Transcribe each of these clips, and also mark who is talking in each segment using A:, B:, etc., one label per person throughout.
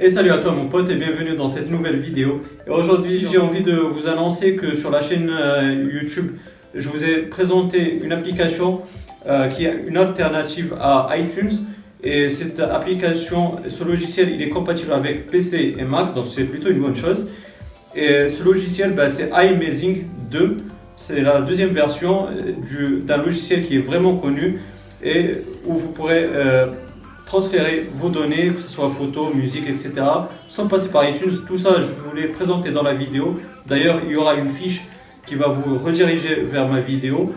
A: Et salut à toi mon pote et bienvenue dans cette nouvelle vidéo. Et aujourd'hui j'ai envie de vous annoncer que sur la chaîne euh, YouTube, je vous ai présenté une application euh, qui est une alternative à iTunes. Et cette application, ce logiciel, il est compatible avec PC et Mac, donc c'est plutôt une bonne chose. Et ce logiciel, bah, c'est iMazing 2. C'est la deuxième version euh, d'un logiciel qui est vraiment connu et où vous pourrez transférer vos données, que ce soit photos, musique, etc. sans passer par iTunes. Tout ça, je vous l'ai présenté dans la vidéo. D'ailleurs, il y aura une fiche qui va vous rediriger vers ma vidéo.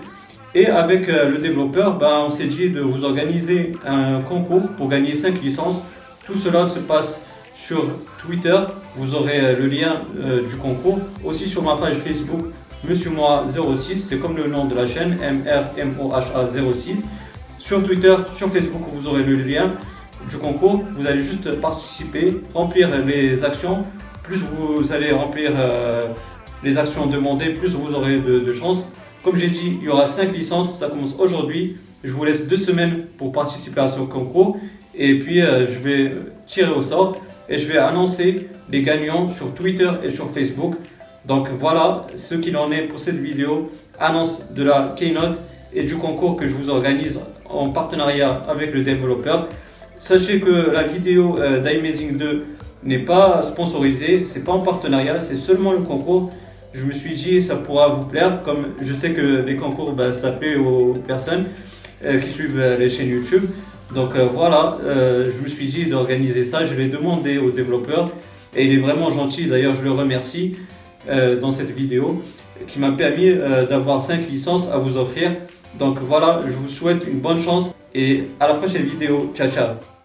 A: Et avec euh, le développeur, ben, on s'est dit de vous organiser un concours pour gagner 5 licences. Tout cela se passe sur Twitter. Vous aurez euh, le lien euh, du concours. Aussi sur ma page Facebook, Monsieur Moi 06. C'est comme le nom de la chaîne, MRMOHA 06. Sur Twitter, sur Facebook, vous aurez le lien du concours. Vous allez juste participer, remplir les actions. Plus vous allez remplir euh, les actions demandées, plus vous aurez de, chances. Comme j'ai dit, il y aura 5 licences. Ça commence aujourd'hui. Je vous laisse deux semaines pour participer à ce concours. Et puis, euh, je vais tirer au sort et je vais annoncer les gagnants sur Twitter et sur Facebook. Donc voilà ce qu'il en est pour cette vidéo. Annonce de la Keynote et du concours que je vous organise en partenariat avec le développeur. Sachez que la vidéo euh, d'iMazing 2 n'est pas sponsorisée, c'est pas en partenariat, c'est seulement le concours. Je me suis dit ça pourra vous plaire, comme je sais que les concours bah, ça plaît aux personnes euh, qui suivent euh, les chaînes YouTube. Donc voilà, je me suis dit d'organiser ça, je l'ai demandé au développeur et il est vraiment gentil, d'ailleurs je le remercie dans cette vidéo qui m'a permis d'avoir 5 licences à vous offrir. Donc voilà, je vous souhaite une bonne chance et à la prochaine vidéo. Ciao, ciao.